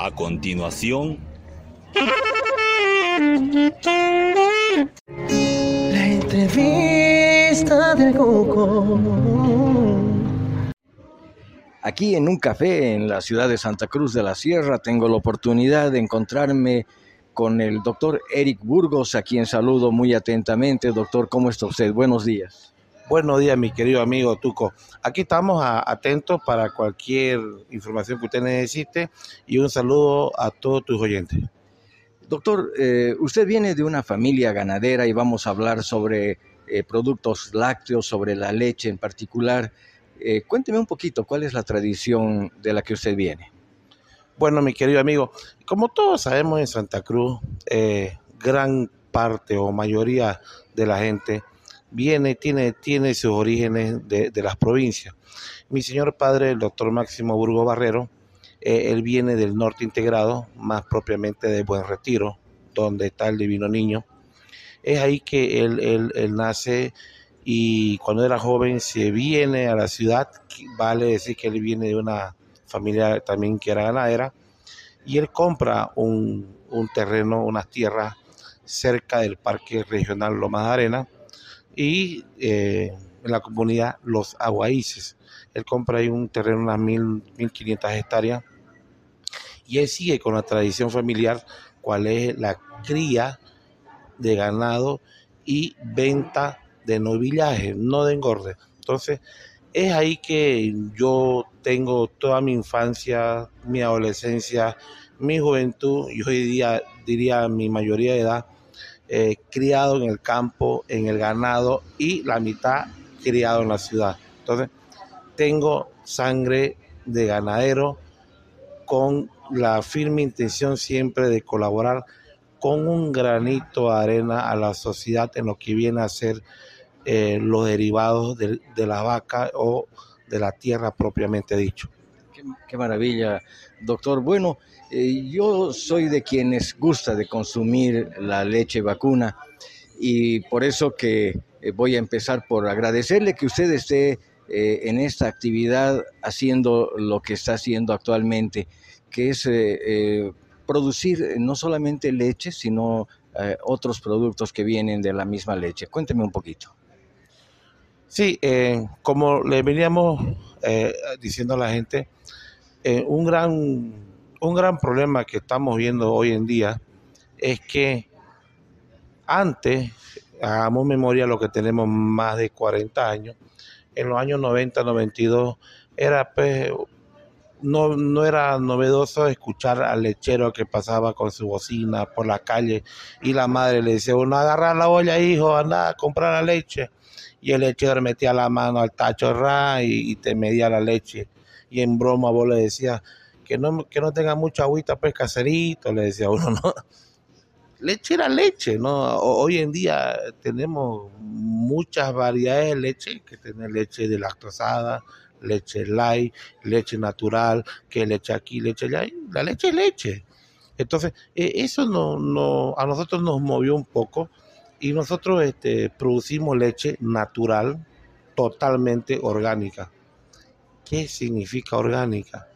A continuación... La entrevista del Coco. Aquí en un café en la ciudad de Santa Cruz de la Sierra tengo la oportunidad de encontrarme con el doctor Eric Burgos, a quien saludo muy atentamente. Doctor, ¿cómo está usted? Buenos días. Buenos días, mi querido amigo Tuco. Aquí estamos atentos para cualquier información que usted necesite y un saludo a todos tus oyentes. Doctor, eh, usted viene de una familia ganadera y vamos a hablar sobre eh, productos lácteos, sobre la leche en particular. Eh, cuénteme un poquito, ¿cuál es la tradición de la que usted viene? Bueno, mi querido amigo, como todos sabemos en Santa Cruz, gran parte o mayoría de la gente viene, tiene, tiene sus orígenes de, las provincias. Mi señor padre, el doctor Máximo Burgo Barrero, eh, él viene del norte integrado, más propiamente de Buen Retiro, donde está el Divino Niño. Es ahí que él, él, nace y cuando era joven se viene a la ciudad, vale decir que él viene de una familia también que era ganadera, y él compra un, un terreno, unas tierras cerca del Parque Regional Lomas de Arena, y eh, en la comunidad Los Aguaíces. Él compra ahí un terreno, unas mil, mil quinientas hectáreas, y él sigue con la tradición familiar, cual es la cría de ganado y venta de novillaje, no de engorde. Entonces, es ahí que yo tengo toda mi infancia, mi adolescencia, mi juventud y hoy día diría mi mayoría de edad eh, criado en el campo, en el ganado y la mitad criado en la ciudad. Entonces, tengo sangre de ganadero con la firme intención siempre de colaborar con un granito de arena a la sociedad en lo que viene a ser eh, los derivados de, la vaca o de la tierra propiamente dicho. Qué maravilla, doctor. Bueno, eh, yo soy de quienes gusta de consumir la leche vacuna y por eso que eh, voy a empezar por agradecerle que usted esté eh, en esta actividad haciendo lo que está haciendo actualmente, que es producir no solamente leche, sino otros productos que vienen de la misma leche. Cuénteme un poquito. Sí, como le veníamos diciendo a la gente, un gran un gran problema que estamos viendo hoy en día es que antes, hagamos memoria lo que tenemos más de 40 años, en los años 90, 92, era pues, no, no era novedoso escuchar al lechero que pasaba con su bocina por la calle y la madre le decía, uno agarra la olla, hijo, anda a comprar la leche. Y el lechero metía la mano al tacho ra y, te medía la leche. Y en broma vos le decías, que no, que no tenga mucha agüita, pues caserito, le decía uno, ¿no? Leche era leche, ¿no? Hoy en día tenemos muchas variedades de leche, que tiene leche de lactosada, leche light, leche natural, que leche aquí, leche allá, la leche es leche. Entonces, e, eso no, no, a nosotros nos movió un poco y nosotros este, producimos leche natural, totalmente orgánica. ¿Qué significa orgánica?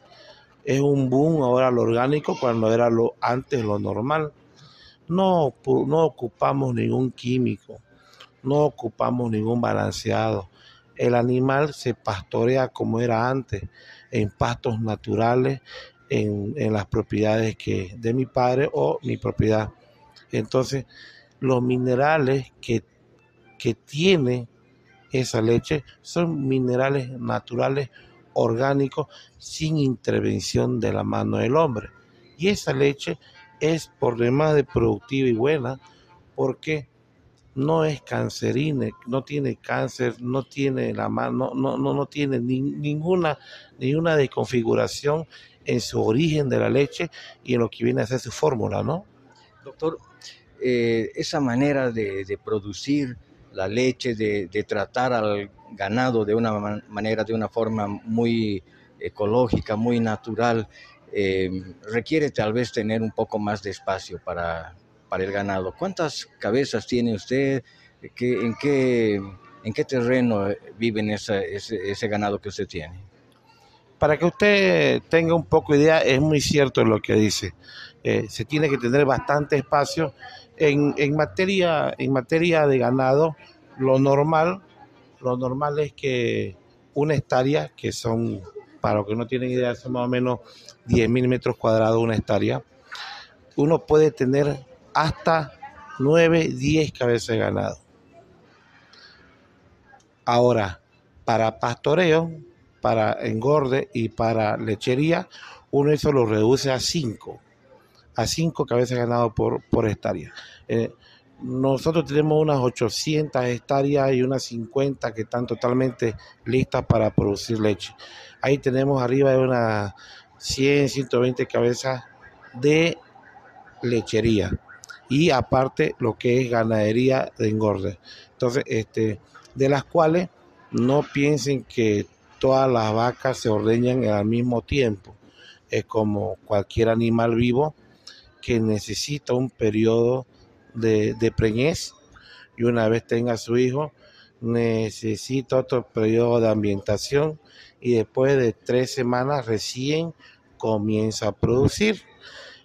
es un boom ahora lo orgánico cuando era lo antes lo normal. No, no ocupamos ningún químico, no ocupamos ningún balanceado. El animal se pastorea como era antes, en pastos naturales, en, las propiedades que de mi padre o mi propiedad. Entonces, los minerales que, que tiene esa leche son minerales naturales orgánico sin intervención de la mano del hombre. Y esa leche es por demás de productiva y buena porque no es cancerina, no tiene cáncer, no tiene la mano, no, no, no tiene ninguna, ninguna desconfiguración en su origen de la leche y en lo que viene a ser su fórmula, ¿no? Doctor, eh, esa manera de, de producir la leche, de, tratar al ganado de una manera, de una forma muy ecológica, muy natural, eh, requiere tal vez tener un poco más de espacio para, para el ganado. ¿Cuántas cabezas tiene usted? en, qué, ¿En qué terreno vive ese, ese ganado que usted tiene? para que usted tenga un poco de idea, es muy cierto lo que dice. Eh, se tiene que tener bastante espacio. En, en, materia, en materia de ganado, lo normal, lo normal es que una hectárea, que son, para los que no tienen idea, son más o menos 10 mil metros cuadrados una hectárea, uno puede tener hasta 9, 10 cabezas de ganado. Ahora, para pastoreo, para engorde y para lechería, uno eso lo reduce a 5, a 5 cabezas ganado por, por hectárea. Eh, nosotros tenemos unas 800 hectáreas y unas 50 que están totalmente listas para producir leche. Ahí tenemos arriba de unas 100, 120 cabezas de lechería y aparte lo que es ganadería de engorde. Entonces, este, de las cuales no piensen que todas las vacas se ordeñan al mismo tiempo. Es como cualquier animal vivo que necesita un periodo de, de preñez y una vez tenga su hijo, necesita otro periodo de ambientación y después de tres semanas recién comienza a producir.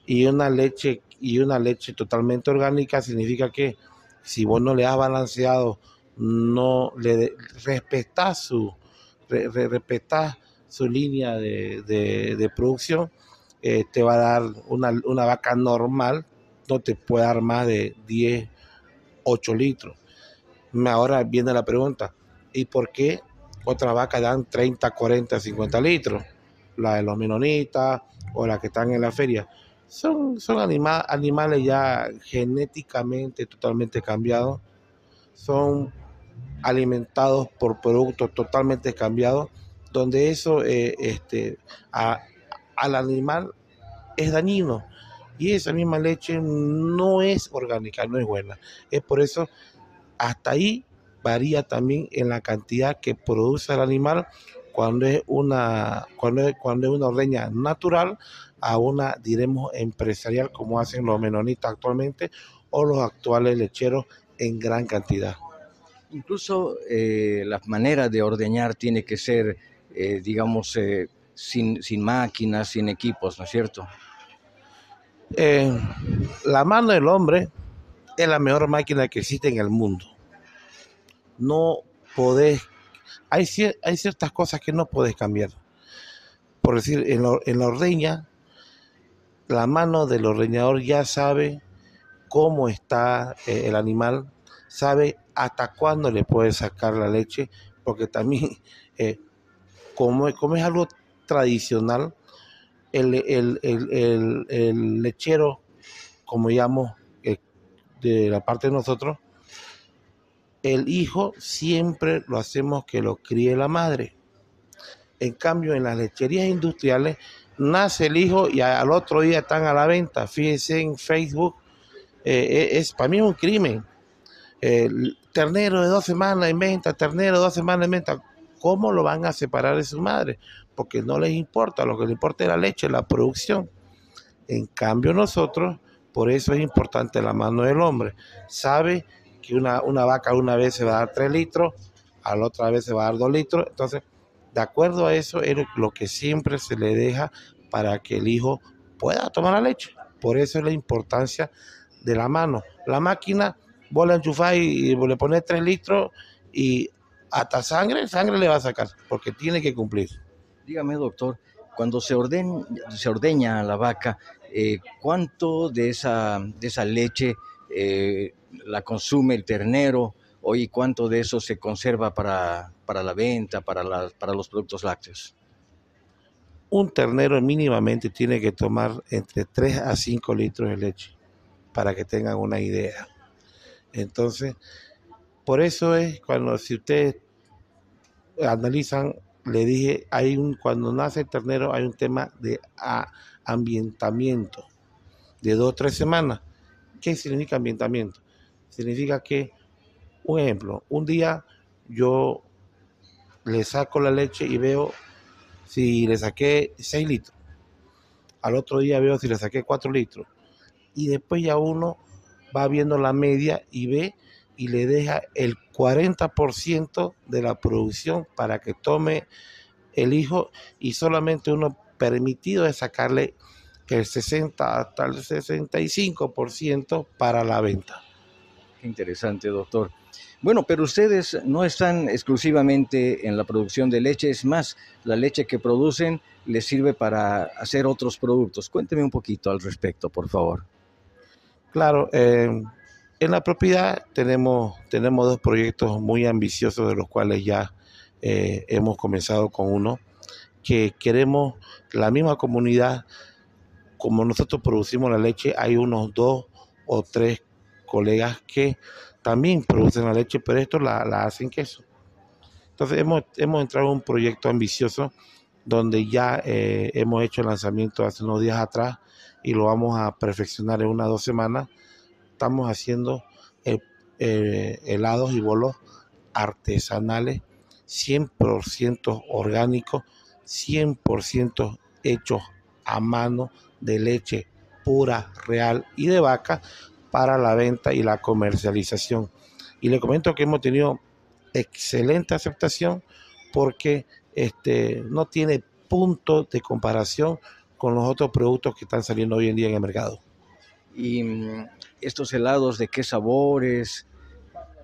Y una leche y una leche totalmente orgánica significa que si vos no le has balanceado, no le respetas su, su línea de, producción, eh, te va a dar una, una vaca normal, no te puede dar más de 10, 8 litros. Ahora viene la pregunta, ¿y por qué otras vacas dan 30, 40, 50 litros? La de los menonitas o las que están en la feria son, son animales ya genéticamente totalmente cambiados, son alimentados por productos totalmente cambiados, donde eso eh, este, al animal es dañino y esa misma leche no es orgánica, no es buena. Es por eso, hasta ahí varía también en la cantidad que produce el animal cuando es una, cuando es, cuando es una ordeña natural a una, diremos, empresarial como hacen los menonitas actualmente o los actuales lecheros en gran cantidad. Incluso eh, la manera de ordeñar tiene que ser, eh, digamos, eh, sin, sin, máquinas, sin equipos, ¿no es cierto? la mano del hombre es la mejor máquina que existe en el mundo. No podés, hay, hay ciertas cosas que no podés cambiar. Por decir, en, la ordeña la mano del ordeñador ya sabe cómo está eh, el animal, sabe hasta cuándo le puede sacar la leche, porque también, eh, como, es algo tradicional, el, lechero, como llamamos eh, de la parte de nosotros, el hijo siempre lo hacemos que lo críe la madre. En cambio, en las lecherías industriales, nace el hijo y al otro día están a la venta. Fíjense en Facebook, eh, eh, es para mí un crimen. ternero de dos semanas en venta, ternero de dos semanas en venta. ¿Cómo lo van a separar de su madre? Porque no les importa, lo que les importa es la leche, la producción. En cambio nosotros, por eso es importante la mano del hombre. Sabe que una, una vaca una vez se va a dar tres litros, a la otra vez se va a dar dos litros. Entonces, de acuerdo a eso es lo que siempre se le deja para que el hijo pueda tomar la leche. Por eso es la importancia de la mano. La máquina, vos la enchufás y, le pones 3 litros y hasta sangre, sangre le va a sacar, porque tiene que cumplir. Dígame, doctor, cuando se, orden, se ordeña la vaca, eh, ¿cuánto de esa, de esa leche eh, la consume el ternero? ¿Y cuánto de eso se conserva para, para la venta, para, para los productos lácteos? Un ternero mínimamente tiene que tomar entre 3 a 5 litros de leche, para que tengan una idea. Entonces, por eso es cuando si ustedes analizan, le dije, hay un, cuando nace el ternero hay un tema de ambientamiento de dos o tres semanas. ¿Qué significa ambientamiento? Significa que, un ejemplo, un día yo le saco la leche y veo si le saqué 6 litros. Al otro día veo si le saqué 4 litros. Y después ya uno va viendo la media y ve y le deja el 40% de la producción para que tome el hijo y solamente uno permitido es sacarle el 60 hasta el 65% para la venta. Qué interesante, doctor. Bueno, pero ustedes no están exclusivamente en la producción de leche, es más, la leche que producen les sirve para hacer otros productos. Cuénteme un poquito al respecto, por favor. Claro, eh, en la propiedad tenemos, tenemos dos proyectos muy ambiciosos de los cuales ya eh, hemos comenzado con uno, que queremos la misma comunidad, como nosotros producimos la leche, hay unos dos o tres colegas que también producen la leche, pero esto la, hacen queso. Entonces hemos, hemos entrado en un proyecto ambicioso donde ya eh, hemos hecho el lanzamiento hace unos días atrás y lo vamos a perfeccionar en unas dos semanas. Estamos haciendo eh, eh, helados y bolos artesanales 100% orgánicos, 100% hechos a mano de leche pura, real y de vaca para la venta y la comercialización. Y le comento que hemos tenido excelente aceptación porque este, no tiene punto de comparación con los otros productos que están saliendo hoy en día en el mercado. ¿Y estos helados de qué sabores?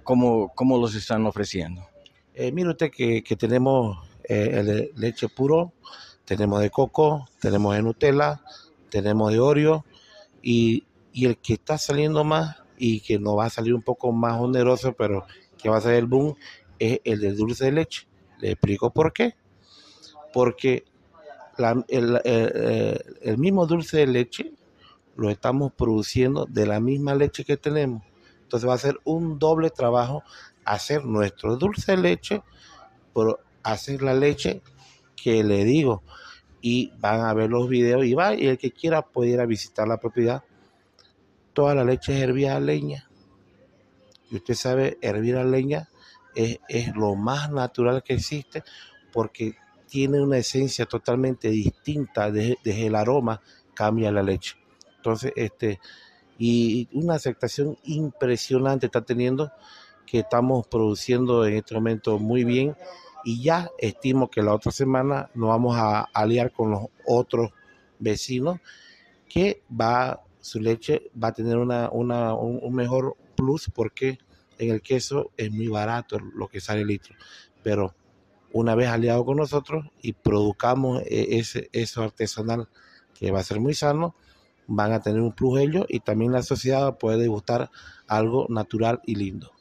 ¿Cómo, cómo los están ofreciendo? Eh, mire usted que, tenemos eh, el leche puro, tenemos de coco, tenemos de Nutella, tenemos de Oreo y y el que está saliendo más y que nos va a salir un poco más oneroso, pero que va a ser el boom, es el de dulce de leche. Le explico por qué. Porque el, mismo dulce de leche lo estamos produciendo de la misma leche que tenemos. Entonces va a ser un doble trabajo hacer nuestro dulce de leche, pero hacer la leche que le digo. Y van a ver los videos y va, y el que quiera puede ir a visitar la propiedad toda la leche es hervida a leña. Y usted sabe, hervir a leña es, lo más natural que existe porque tiene una esencia totalmente distinta desde, el aroma cambia la leche. Entonces, este, y una aceptación impresionante está teniendo que estamos produciendo en este momento muy bien y ya estimo que la otra semana nos vamos a aliar con los otros vecinos que va su leche va a tener una, un, mejor plus porque en el queso es muy barato lo que sale el litro. Pero una vez aliado con nosotros y produzcamos e, ese, eso artesanal que va a ser muy sano, van a tener un plus ellos y también la sociedad puede gustar algo natural y lindo.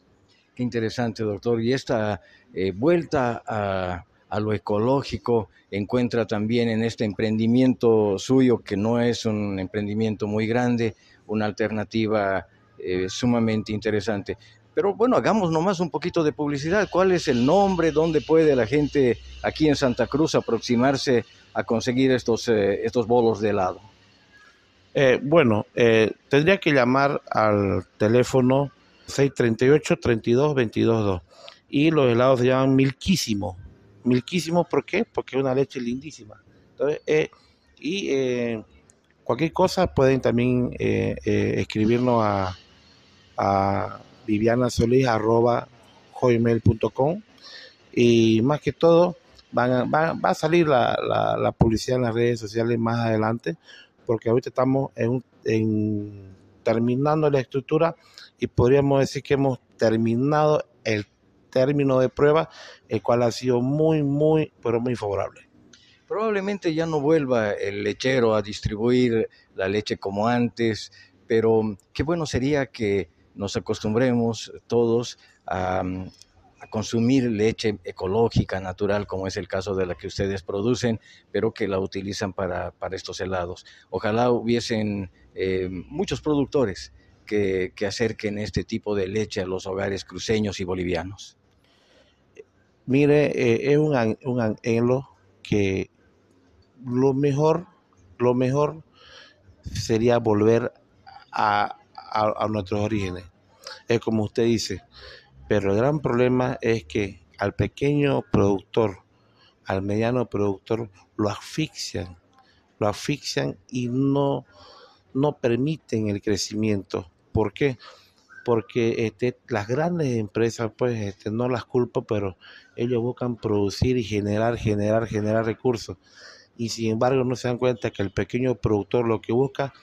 Qué interesante, doctor. Y esta eh, vuelta a, lo ecológico, encuentra también en este emprendimiento suyo, que no es un emprendimiento muy grande, una alternativa eh, sumamente interesante. Pero bueno, hagamos nomás un poquito de publicidad. ¿Cuál es el nombre? ¿Dónde puede la gente aquí en Santa Cruz aproximarse a conseguir estos, eh, estos bolos de helado? Eh, bueno, tendría que llamar al teléfono 638-32-222 y los helados se llaman Milquísimo milquísimo, ¿por qué? Porque es una leche lindísima. Entonces, eh, y eh, cualquier cosa pueden también eh, escribirnos a, a vivianasolís.com y más que todo van va, a salir la, la, publicidad en las redes sociales más adelante porque ahorita estamos terminando la estructura y podríamos decir que hemos terminado el término de prueba, el cual ha sido muy, muy, pero muy favorable. Probablemente ya no vuelva el lechero a distribuir la leche como antes, pero qué bueno sería que nos acostumbremos todos a, consumir leche ecológica, natural, como es el caso de la que ustedes producen, pero que la utilizan para, estos helados. Ojalá hubiesen eh, muchos productores que, que acerquen este tipo de leche a los hogares cruceños y bolivianos. Mire, eh, es un, un anhelo que lo mejor, lo mejor sería volver a, a, nuestros orígenes. Es como usted dice, pero el gran problema es que al pequeño productor, al mediano productor, lo asfixian, lo asfixian y no, no permiten el crecimiento. ¿Por qué? porque este, las grandes empresas, pues este, no las culpo, pero ellos buscan producir y generar, generar, generar recursos. Y sin embargo no se dan cuenta que el pequeño productor lo que busca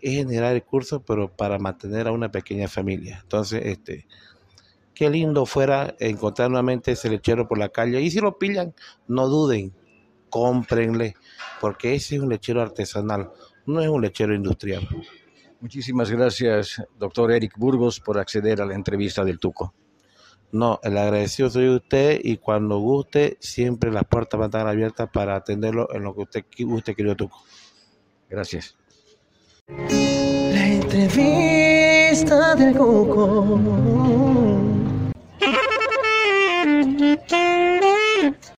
es generar recursos, pero para mantener a una pequeña familia. Entonces, este, qué lindo fuera encontrar nuevamente ese lechero por la calle. Y si lo pillan, no duden, cómprenle, porque ese es un lechero artesanal, no es un lechero industrial. Muchísimas gracias, doctor Eric Burgos, por acceder a la entrevista del Tuco. No, el agradecido soy usted y cuando guste, siempre las puertas van a estar abiertas para atenderlo en lo que usted guste, querido Tuco. Gracias. La entrevista del Cuco.